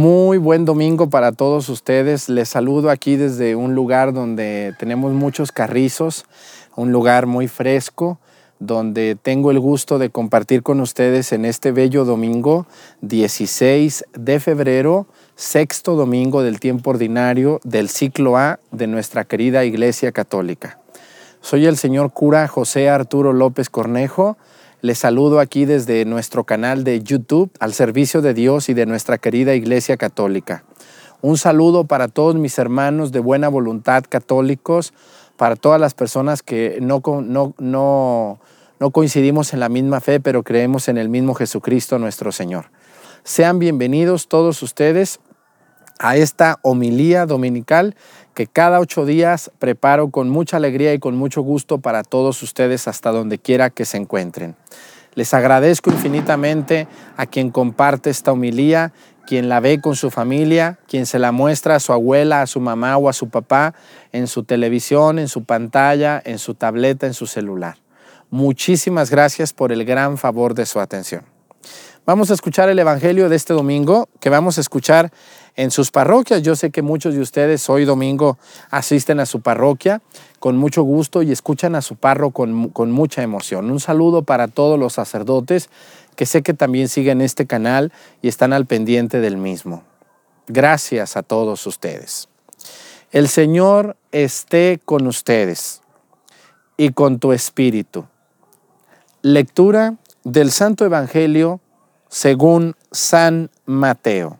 Muy buen domingo para todos ustedes. Les saludo aquí desde un lugar donde tenemos muchos carrizos, un lugar muy fresco, donde tengo el gusto de compartir con ustedes en este bello domingo 16 de febrero, sexto domingo del tiempo ordinario del ciclo A de nuestra querida Iglesia Católica. Soy el señor cura José Arturo López Cornejo les saludo aquí desde nuestro canal de YouTube al servicio de Dios y de nuestra querida Iglesia Católica. Un saludo para todos mis hermanos de buena voluntad católicos, para todas las personas que no, no, no, no coincidimos en la misma fe, pero creemos en el mismo Jesucristo nuestro Señor. Sean bienvenidos todos ustedes a esta homilía dominical que cada ocho días preparo con mucha alegría y con mucho gusto para todos ustedes hasta donde quiera que se encuentren. Les agradezco infinitamente a quien comparte esta homilía, quien la ve con su familia, quien se la muestra a su abuela, a su mamá o a su papá en su televisión, en su pantalla, en su tableta, en su celular. Muchísimas gracias por el gran favor de su atención. Vamos a escuchar el Evangelio de este domingo, que vamos a escuchar en sus parroquias. Yo sé que muchos de ustedes hoy domingo asisten a su parroquia con mucho gusto y escuchan a su parro con, con mucha emoción. Un saludo para todos los sacerdotes que sé que también siguen este canal y están al pendiente del mismo. Gracias a todos ustedes. El Señor esté con ustedes y con tu espíritu. Lectura del Santo Evangelio según San Mateo.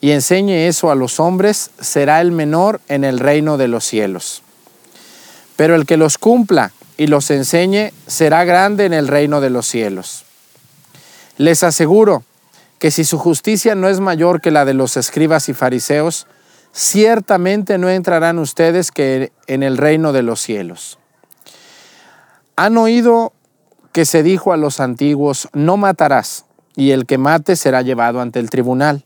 y enseñe eso a los hombres, será el menor en el reino de los cielos. Pero el que los cumpla y los enseñe, será grande en el reino de los cielos. Les aseguro que si su justicia no es mayor que la de los escribas y fariseos, ciertamente no entrarán ustedes que en el reino de los cielos. Han oído que se dijo a los antiguos, no matarás, y el que mate será llevado ante el tribunal.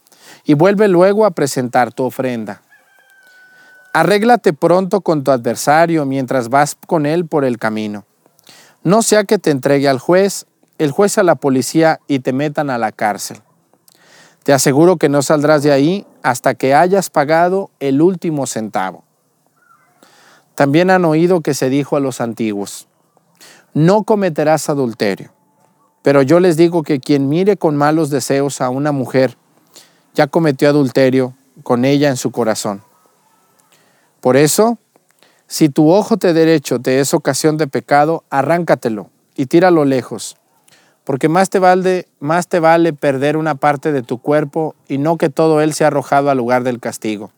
y vuelve luego a presentar tu ofrenda. Arréglate pronto con tu adversario mientras vas con él por el camino. No sea que te entregue al juez, el juez a la policía y te metan a la cárcel. Te aseguro que no saldrás de ahí hasta que hayas pagado el último centavo. También han oído que se dijo a los antiguos, no cometerás adulterio. Pero yo les digo que quien mire con malos deseos a una mujer ya cometió adulterio con ella en su corazón. Por eso, si tu ojo te derecho te es ocasión de pecado, arráncatelo y tíralo lejos, porque más te vale, más te vale perder una parte de tu cuerpo y no que todo él sea arrojado al lugar del castigo.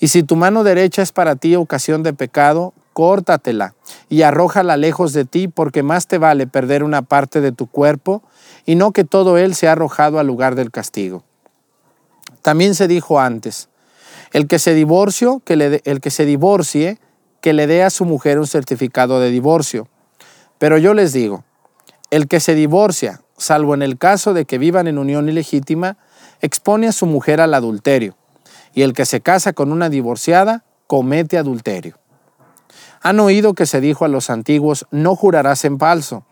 Y si tu mano derecha es para ti ocasión de pecado, córtatela y arrójala lejos de ti, porque más te vale perder una parte de tu cuerpo y no que todo él sea arrojado al lugar del castigo. También se dijo antes, el que se que le el que se divorcie, que le dé a su mujer un certificado de divorcio. Pero yo les digo, el que se divorcia, salvo en el caso de que vivan en unión ilegítima, expone a su mujer al adulterio, y el que se casa con una divorciada, comete adulterio. Han oído que se dijo a los antiguos, no jurarás en falso,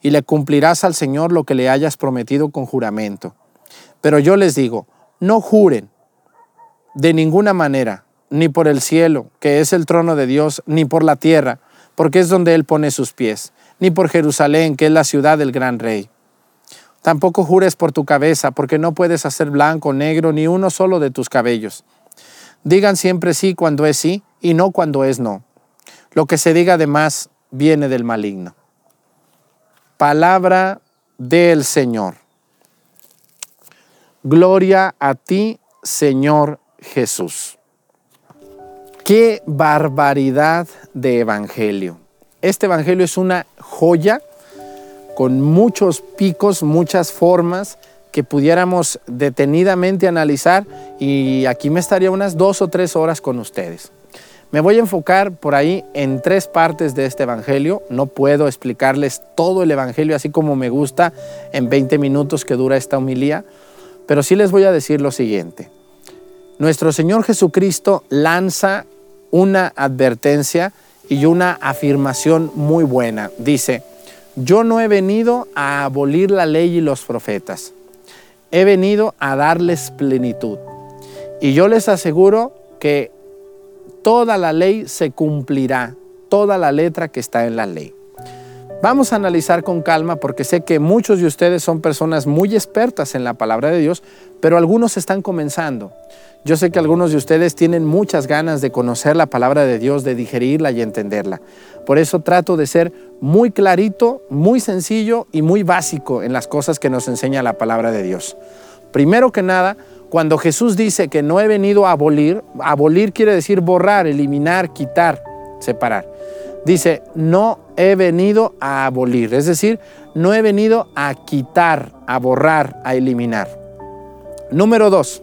y le cumplirás al Señor lo que le hayas prometido con juramento. Pero yo les digo, no juren de ninguna manera, ni por el cielo, que es el trono de Dios, ni por la tierra, porque es donde Él pone sus pies, ni por Jerusalén, que es la ciudad del gran rey. Tampoco jures por tu cabeza, porque no puedes hacer blanco, negro, ni uno solo de tus cabellos. Digan siempre sí cuando es sí y no cuando es no. Lo que se diga de más viene del maligno. Palabra del Señor. Gloria a ti, Señor Jesús. Qué barbaridad de evangelio. Este evangelio es una joya con muchos picos, muchas formas que pudiéramos detenidamente analizar y aquí me estaría unas dos o tres horas con ustedes. Me voy a enfocar por ahí en tres partes de este Evangelio. No puedo explicarles todo el Evangelio así como me gusta en 20 minutos que dura esta homilía, pero sí les voy a decir lo siguiente. Nuestro Señor Jesucristo lanza una advertencia y una afirmación muy buena. Dice, yo no he venido a abolir la ley y los profetas, he venido a darles plenitud. Y yo les aseguro que toda la ley se cumplirá, toda la letra que está en la ley. Vamos a analizar con calma porque sé que muchos de ustedes son personas muy expertas en la palabra de Dios, pero algunos están comenzando. Yo sé que algunos de ustedes tienen muchas ganas de conocer la palabra de Dios, de digerirla y entenderla. Por eso trato de ser muy clarito, muy sencillo y muy básico en las cosas que nos enseña la palabra de Dios. Primero que nada, cuando Jesús dice que no he venido a abolir, abolir quiere decir borrar, eliminar, quitar, separar. Dice, no he venido a abolir, es decir, no he venido a quitar, a borrar, a eliminar. Número dos,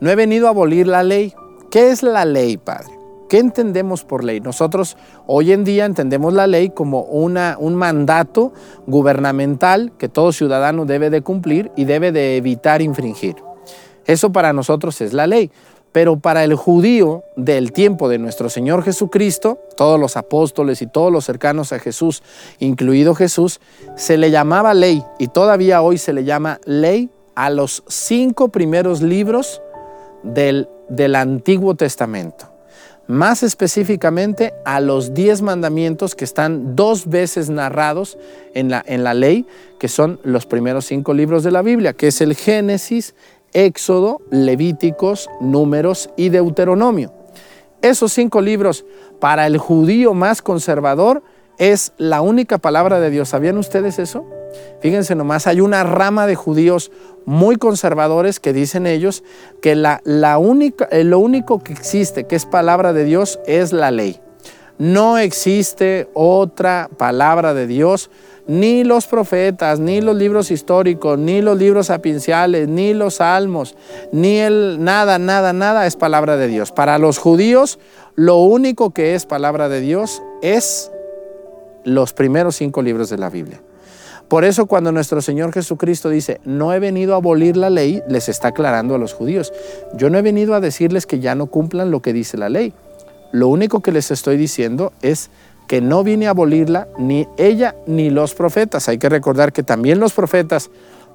no he venido a abolir la ley. ¿Qué es la ley, Padre? ¿Qué entendemos por ley? Nosotros hoy en día entendemos la ley como una, un mandato gubernamental que todo ciudadano debe de cumplir y debe de evitar infringir. Eso para nosotros es la ley. Pero para el judío del tiempo de nuestro Señor Jesucristo, todos los apóstoles y todos los cercanos a Jesús, incluido Jesús, se le llamaba ley y todavía hoy se le llama ley a los cinco primeros libros del, del Antiguo Testamento. Más específicamente a los diez mandamientos que están dos veces narrados en la, en la ley, que son los primeros cinco libros de la Biblia, que es el Génesis, Éxodo, Levíticos, Números y Deuteronomio. Esos cinco libros para el judío más conservador es la única palabra de Dios. ¿Sabían ustedes eso? Fíjense nomás, hay una rama de judíos muy conservadores que dicen ellos que la, la única, eh, lo único que existe, que es palabra de Dios, es la ley. No existe otra palabra de Dios, ni los profetas, ni los libros históricos, ni los libros sapienciales, ni los salmos, ni el nada, nada, nada es palabra de Dios. Para los judíos, lo único que es palabra de Dios es los primeros cinco libros de la Biblia. Por eso cuando nuestro Señor Jesucristo dice, no he venido a abolir la ley, les está aclarando a los judíos. Yo no he venido a decirles que ya no cumplan lo que dice la ley. Lo único que les estoy diciendo es que no vine a abolirla ni ella ni los profetas. Hay que recordar que también los profetas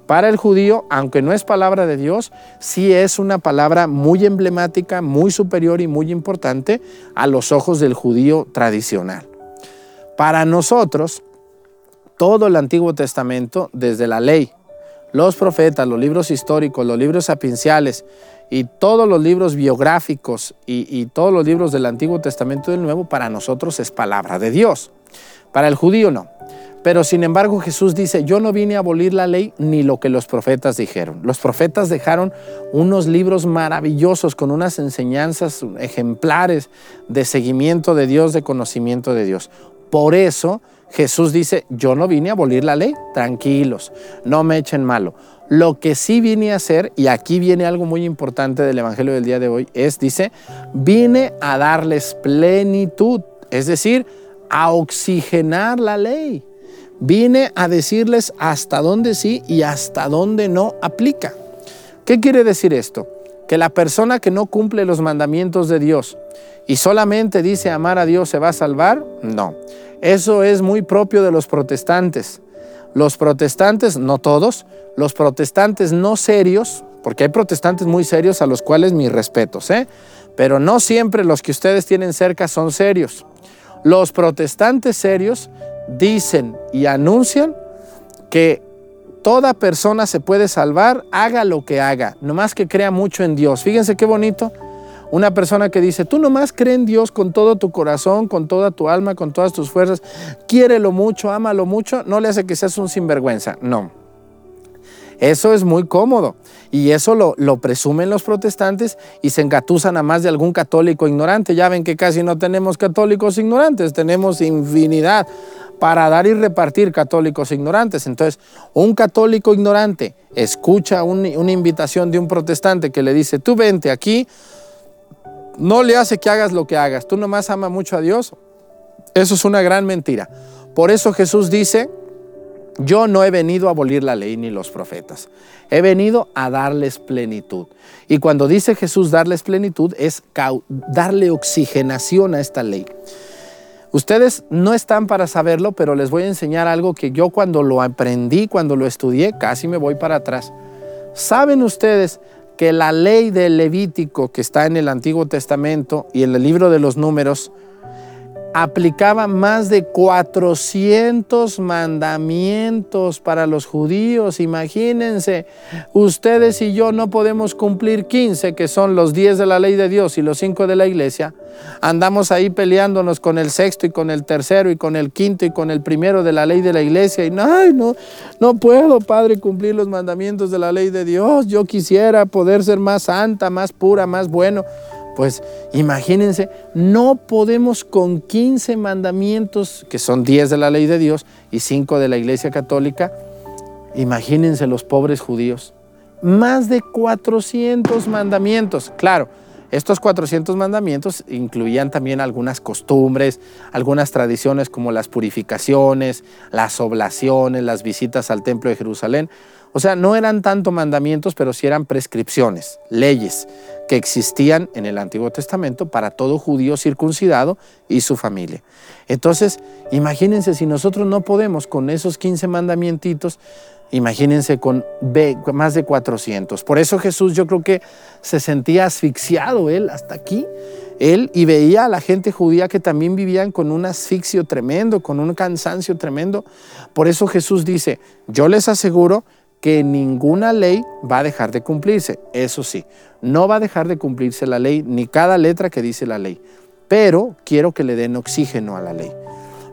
para el judío, aunque no es palabra de Dios, sí es una palabra muy emblemática, muy superior y muy importante a los ojos del judío tradicional. Para nosotros, todo el Antiguo Testamento, desde la ley, los profetas, los libros históricos, los libros sapienciales y todos los libros biográficos y, todos los libros del Antiguo Testamento y del Nuevo, para nosotros es palabra de Dios. Para el judío no. Pero sin embargo Jesús dice, yo no vine a abolir la ley ni lo que los profetas dijeron. Los profetas dejaron unos libros maravillosos con unas enseñanzas ejemplares de seguimiento de Dios, de conocimiento de Dios. Por eso Jesús dice, yo no vine a abolir la ley, tranquilos, no me echen malo. Lo que sí vine a hacer, y aquí viene algo muy importante del Evangelio del día de hoy, es, dice, vine a darles plenitud, es decir, a oxigenar la ley. Vine a decirles hasta dónde sí y hasta dónde no aplica. ¿Qué quiere decir esto? Que la persona que no cumple los mandamientos de Dios y solamente dice amar a Dios se va a salvar, no. Eso es muy propio de los protestantes. Los protestantes, no todos, los protestantes no serios, porque hay protestantes muy serios a los cuales mis respetos, ¿eh? pero no siempre los que ustedes tienen cerca son serios. Los protestantes serios dicen y anuncian que Toda persona se puede salvar, haga lo que haga, nomás que crea mucho en Dios. Fíjense qué bonito. Una persona que dice, tú nomás cree en Dios con todo tu corazón, con toda tu alma, con todas tus fuerzas, quiérelo mucho, ámalo mucho, no le hace que seas un sinvergüenza. No. Eso es muy cómodo y eso lo, lo, presumen los protestantes y se engatusan a más de algún católico ignorante. Ya ven que casi no tenemos católicos ignorantes, tenemos infinidad para dar y repartir católicos ignorantes. Entonces, un católico ignorante escucha una invitación de un protestante que le dice, tú vente aquí, no le hace que hagas lo que hagas, tú nomás ama mucho a Dios. Eso es una gran mentira. Por eso Jesús dice, yo no he venido a abolir la ley ni los profetas, he venido a darles plenitud. Y cuando dice Jesús darles plenitud es darle oxigenación a esta ley. Ustedes no están para saberlo, pero les voy a enseñar algo que yo cuando lo aprendí, cuando lo estudié, casi me voy para atrás. ¿Saben ustedes que la ley del Levítico que está en el Antiguo Testamento y en el libro de los números aplicaba más de 400 mandamientos para los judíos. Imagínense, ustedes y yo no podemos cumplir 15, que son los 10 de la ley de Dios y los 5 de la iglesia. Andamos ahí peleándonos con el sexto y con el tercero y con el quinto y con el primero de la ley de la iglesia. Y no, no, no puedo, Padre, cumplir los mandamientos de la ley de Dios. Yo quisiera poder ser más santa, más pura, más bueno. Pues imagínense, no podemos con 15 mandamientos, que son 10 de la ley de Dios y 5 de la Iglesia Católica, imagínense los pobres judíos. Más de 400 mandamientos. Claro, estos 400 mandamientos incluían también algunas costumbres, algunas tradiciones como las purificaciones, las oblaciones, las visitas al templo de Jerusalén. O sea, no eran tanto mandamientos, pero sí eran prescripciones, leyes que existían en el Antiguo Testamento para todo judío circuncidado y su familia. Entonces, imagínense si nosotros no podemos con esos 15 mandamientos, imagínense con más de 400. Por eso Jesús yo creo que se sentía asfixiado él hasta aquí. Él y veía a la gente judía que también vivían con un asfixio tremendo, con un cansancio tremendo. Por eso Jesús dice, yo les aseguro que ninguna ley va a dejar de cumplirse. Eso sí, no va a dejar de cumplirse la ley, ni cada letra que dice la ley, pero quiero que le den oxígeno a la ley.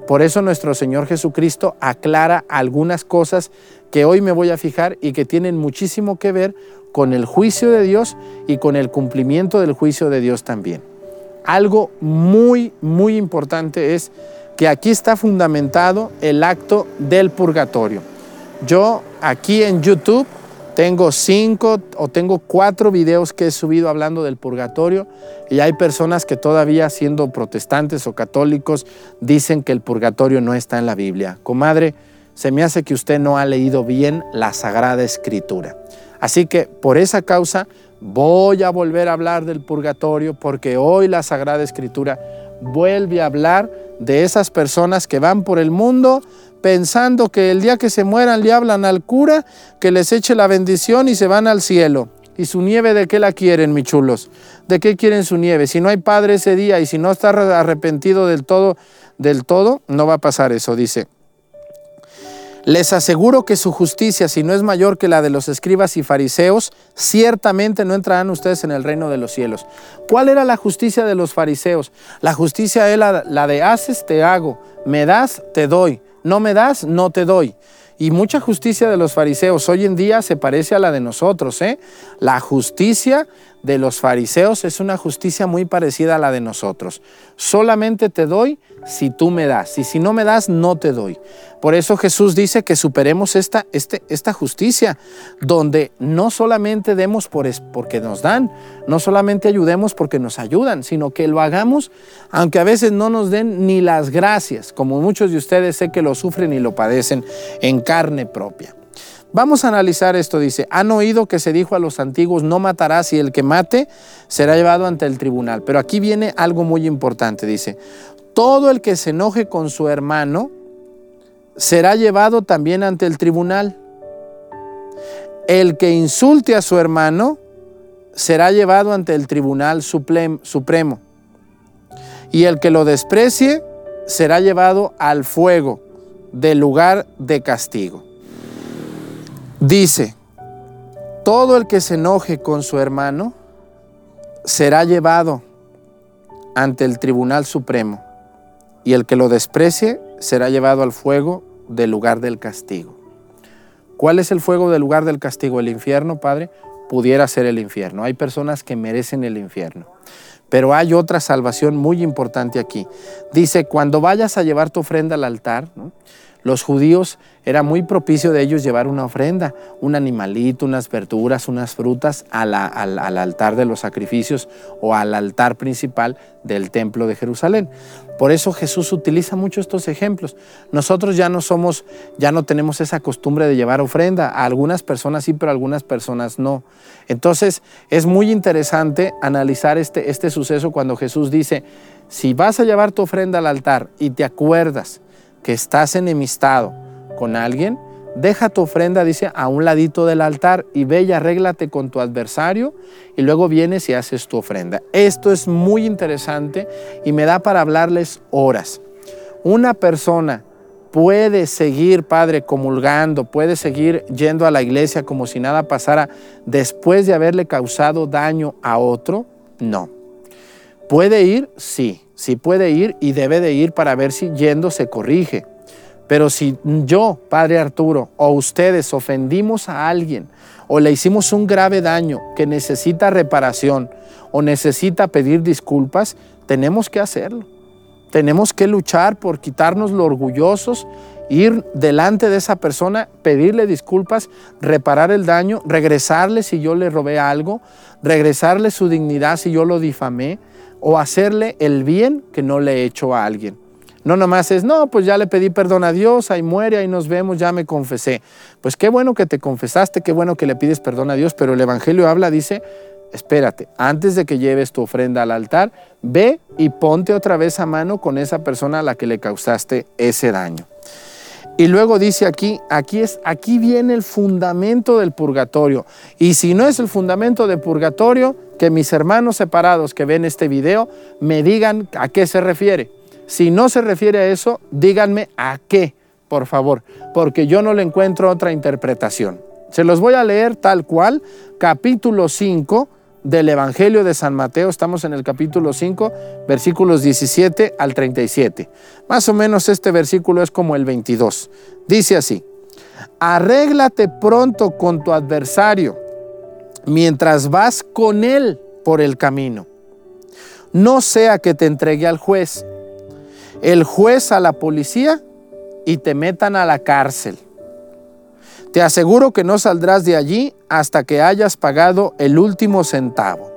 Por eso nuestro Señor Jesucristo aclara algunas cosas que hoy me voy a fijar y que tienen muchísimo que ver con el juicio de Dios y con el cumplimiento del juicio de Dios también. Algo muy, muy importante es que aquí está fundamentado el acto del purgatorio. Yo aquí en YouTube tengo cinco o tengo cuatro videos que he subido hablando del purgatorio y hay personas que todavía siendo protestantes o católicos dicen que el purgatorio no está en la Biblia. Comadre, se me hace que usted no ha leído bien la Sagrada Escritura. Así que por esa causa voy a volver a hablar del purgatorio porque hoy la Sagrada Escritura vuelve a hablar de esas personas que van por el mundo pensando que el día que se mueran le hablan al cura que les eche la bendición y se van al cielo. ¿Y su nieve de qué la quieren, mis chulos? ¿De qué quieren su nieve? Si no hay padre ese día y si no está arrepentido del todo, del todo, no va a pasar eso, dice. Les aseguro que su justicia, si no es mayor que la de los escribas y fariseos, ciertamente no entrarán ustedes en el reino de los cielos. ¿Cuál era la justicia de los fariseos? La justicia era la de haces, te hago, me das, te doy no me das, no te doy. Y mucha justicia de los fariseos hoy en día se parece a la de nosotros. ¿eh? La justicia de los fariseos es una justicia muy parecida a la de nosotros. Solamente te doy si tú me das. Y si no me das, no te doy. Por eso Jesús dice que superemos esta, este, esta justicia, donde no solamente demos por porque nos dan, no solamente ayudemos porque nos ayudan, sino que lo hagamos aunque a veces no nos den ni las gracias, como muchos de ustedes sé que lo sufren y lo padecen en carne propia. Vamos a analizar esto, dice, han oído que se dijo a los antiguos, no matarás y el que mate será llevado ante el tribunal. Pero aquí viene algo muy importante, dice, todo el que se enoje con su hermano será llevado también ante el tribunal. El que insulte a su hermano será llevado ante el tribunal supremo. Y el que lo desprecie será llevado al fuego del lugar de castigo. Dice, todo el que se enoje con su hermano será llevado ante el Tribunal Supremo y el que lo desprecie será llevado al fuego del lugar del castigo. ¿Cuál es el fuego del lugar del castigo? El infierno, Padre, pudiera ser el infierno. Hay personas que merecen el infierno. Pero hay otra salvación muy importante aquí. Dice, cuando vayas a llevar tu ofrenda al altar, los judíos era muy propicio de ellos llevar una ofrenda, un animalito, unas verduras, unas frutas al, altar de los sacrificios o al altar principal del templo de Jerusalén. Por eso Jesús utiliza mucho estos ejemplos. Nosotros ya no somos, ya no tenemos esa costumbre de llevar ofrenda. A algunas personas sí, pero a algunas personas no. Entonces es muy interesante analizar este, este suceso cuando Jesús dice, si vas a llevar tu ofrenda al altar y te acuerdas que estás enemistado, con alguien, deja tu ofrenda, dice, a un ladito del altar y ve y arréglate con tu adversario y luego vienes y haces tu ofrenda. Esto es muy interesante y me da para hablarles horas. Una persona puede seguir, Padre, comulgando, puede seguir yendo a la iglesia como si nada pasara después de haberle causado daño a otro? No. ¿Puede ir? Sí, sí puede ir y debe de ir para ver si yendo se corrige. Pero si yo, Padre Arturo, o ustedes ofendimos a alguien o le hicimos un grave daño que necesita reparación o necesita pedir disculpas, tenemos que hacerlo. Tenemos que luchar por quitarnos lo orgullosos, ir delante de esa persona, pedirle disculpas, reparar el daño, regresarle si yo le robé algo, regresarle su dignidad si yo lo difamé o hacerle el bien que no le he hecho a alguien. No nomás es, no, pues ya le pedí perdón a Dios, ahí muere, ahí nos vemos, ya me confesé. Pues qué bueno que te confesaste, qué bueno que le pides perdón a Dios, pero el Evangelio habla, dice, espérate, antes de que lleves tu ofrenda al altar, ve y ponte otra vez a mano con esa persona a la que le causaste ese daño. Y luego dice aquí, aquí es aquí viene el fundamento del purgatorio. Y si no es el fundamento del purgatorio, que mis hermanos separados que ven este video me digan a qué se refiere. Si no se refiere a eso, díganme a qué, por favor, porque yo no le encuentro otra interpretación. Se los voy a leer tal cual, capítulo 5 del Evangelio de San Mateo, estamos en el capítulo 5, versículos 17 al 37. Más o menos este versículo es como el 22. Dice así, arréglate pronto con tu adversario mientras vas con él por el camino. No sea que te entregue al juez el juez a la policía y te metan a la cárcel. Te aseguro que no saldrás de allí hasta que hayas pagado el último centavo.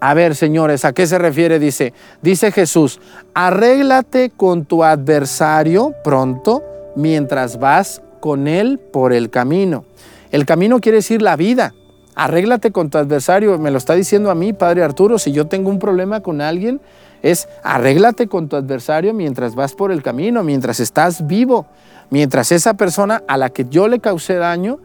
A ver, señores, ¿a qué se refiere? Dice, dice Jesús, arréglate con tu adversario pronto mientras vas con él por el camino. El camino quiere decir la vida. Arréglate con tu adversario. Me lo está diciendo a mí, Padre Arturo, si yo tengo un problema con alguien, es arréglate con tu adversario mientras vas por el camino, mientras estás vivo, mientras esa persona a la que yo le causé daño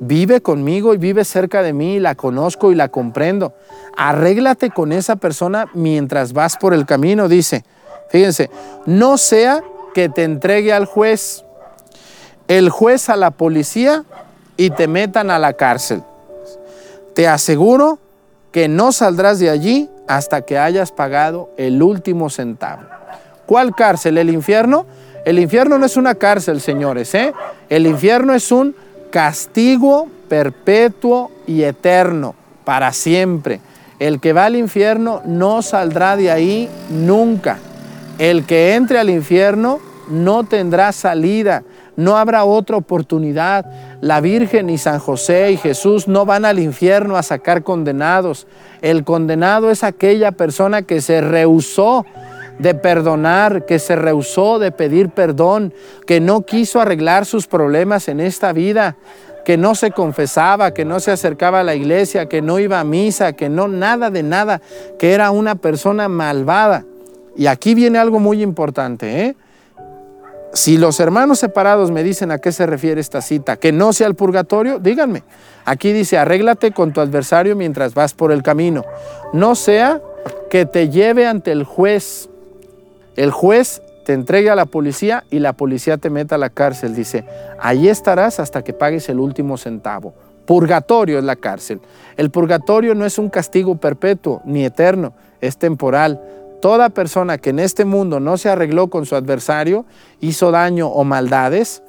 vive conmigo y vive cerca de mí la conozco y la comprendo. Arréglate con esa persona mientras vas por el camino, dice. Fíjense, no sea que te entregue al juez, el juez a la policía y te metan a la cárcel. Te aseguro que no saldrás de allí hasta que hayas pagado el último centavo. ¿Cuál cárcel? ¿El infierno? El infierno no es una cárcel, señores. ¿eh? El infierno es un castigo perpetuo y eterno, para siempre. El que va al infierno no saldrá de ahí nunca. El que entre al infierno no tendrá salida, no habrá otra oportunidad. La Virgen y San José y Jesús no van al infierno a sacar condenados. El condenado es aquella persona que se rehusó de perdonar, que se rehusó de pedir perdón, que no quiso arreglar sus problemas en esta vida, que no se confesaba, que no se acercaba a la iglesia, que no iba a misa, que no nada de nada, que era una persona malvada. Y aquí viene algo muy importante, ¿eh? Si los hermanos separados me dicen a qué se refiere esta cita, que no sea el purgatorio, díganme. Aquí dice, arréglate con tu adversario mientras vas por el camino. No sea que te lleve ante el juez. El juez te entregue a la policía y la policía te meta a la cárcel. Dice, ahí estarás hasta que pagues el último centavo. Purgatorio es la cárcel. El purgatorio no es un castigo perpetuo ni eterno, es temporal. Toda persona que en este mundo no se arregló con su adversario, hizo daño o maldades,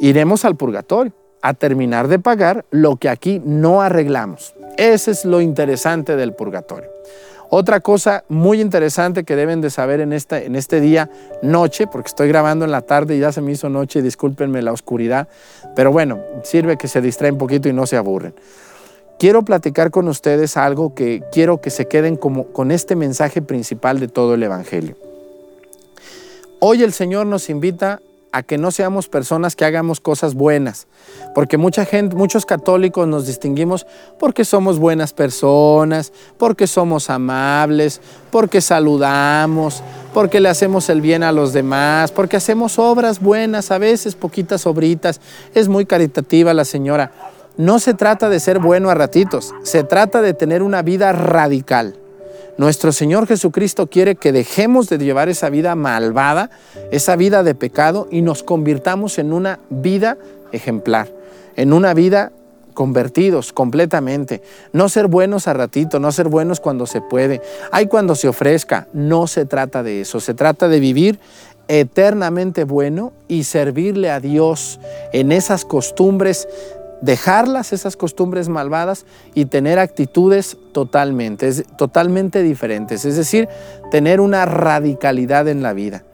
iremos al purgatorio a terminar de pagar lo que aquí no arreglamos. Ese es lo interesante del purgatorio. Otra cosa muy interesante que deben de saber en, esta, en este día, noche, porque estoy grabando en la tarde y ya se me hizo noche, discúlpenme la oscuridad, pero bueno, sirve que se distraen un poquito y no se aburren. Quiero platicar con ustedes algo que quiero que se queden como, con este mensaje principal de todo el Evangelio. Hoy el Señor nos invita a que no seamos personas que hagamos cosas buenas, porque mucha gente, muchos católicos nos distinguimos porque somos buenas personas, porque somos amables, porque saludamos, porque le hacemos el bien a los demás, porque hacemos obras buenas, a veces poquitas obritas. Es muy caritativa la señora. No se trata de ser bueno a ratitos, se trata de tener una vida radical. Nuestro Señor Jesucristo quiere que dejemos de llevar esa vida malvada, esa vida de pecado y nos convirtamos en una vida ejemplar, en una vida convertidos completamente. No ser buenos a ratito, no ser buenos cuando se puede. Hay cuando se ofrezca. No se trata de eso. Se trata de vivir eternamente bueno y servirle a Dios en esas costumbres dejarlas, esas costumbres malvadas y tener actitudes totalmente, totalmente diferentes, es decir, tener una radicalidad en la vida.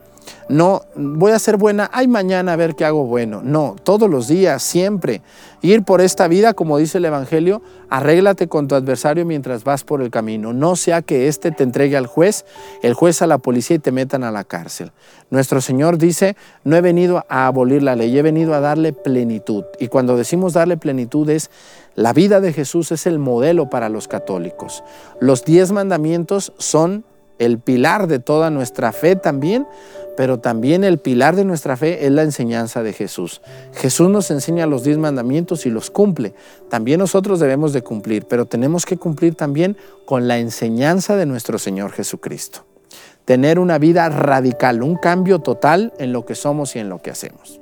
No, voy a ser buena, ay mañana a ver qué hago bueno. No, todos los días, siempre. Ir por esta vida, como dice el Evangelio, arréglate con tu adversario mientras vas por el camino. No sea que éste te entregue al juez, el juez a la policía y te metan a la cárcel. Nuestro Señor dice, no he venido a abolir la ley, he venido a darle plenitud. Y cuando decimos darle plenitud es, la vida de Jesús es el modelo para los católicos. Los diez mandamientos son el pilar de toda nuestra fe también, pero también el pilar de nuestra fe es la enseñanza de Jesús. Jesús nos enseña los diez mandamientos y los cumple. También nosotros debemos de cumplir, pero tenemos que cumplir también con la enseñanza de nuestro Señor Jesucristo. Tener una vida radical, un cambio total en lo que somos y en lo que hacemos.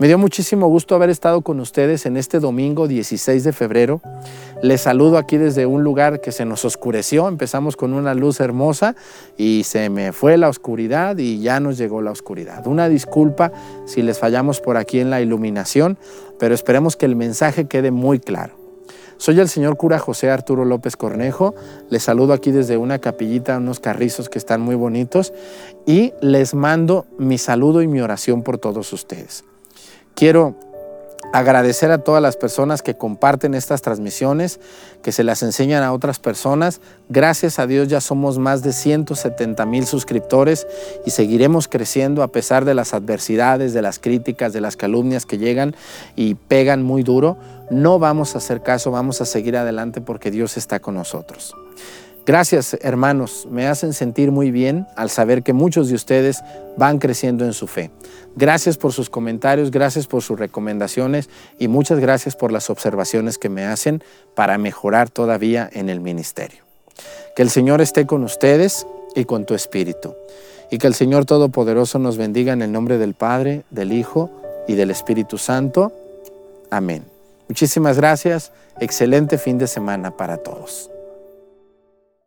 Me dio muchísimo gusto haber estado con ustedes en este domingo 16 de febrero. Les saludo aquí desde un lugar que se nos oscureció. Empezamos con una luz hermosa y se me fue la oscuridad y ya nos llegó la oscuridad. Una disculpa si les fallamos por aquí en la iluminación, pero esperemos que el mensaje quede muy claro. Soy el señor cura José Arturo López Cornejo. Les saludo aquí desde una capillita, unos carrizos que están muy bonitos y les mando mi saludo y mi oración por todos ustedes. Quiero agradecer a todas las personas que comparten estas transmisiones, que se las enseñan a otras personas. Gracias a Dios ya somos más de 170 mil suscriptores y seguiremos creciendo a pesar de las adversidades, de las críticas, de las calumnias que llegan y pegan muy duro. No vamos a hacer caso, vamos a seguir adelante porque Dios está con nosotros. Gracias hermanos, me hacen sentir muy bien al saber que muchos de ustedes van creciendo en su fe. Gracias por sus comentarios, gracias por sus recomendaciones y muchas gracias por las observaciones que me hacen para mejorar todavía en el ministerio. Que el Señor esté con ustedes y con tu espíritu. Y que el Señor Todopoderoso nos bendiga en el nombre del Padre, del Hijo y del Espíritu Santo. Amén. Muchísimas gracias. Excelente fin de semana para todos.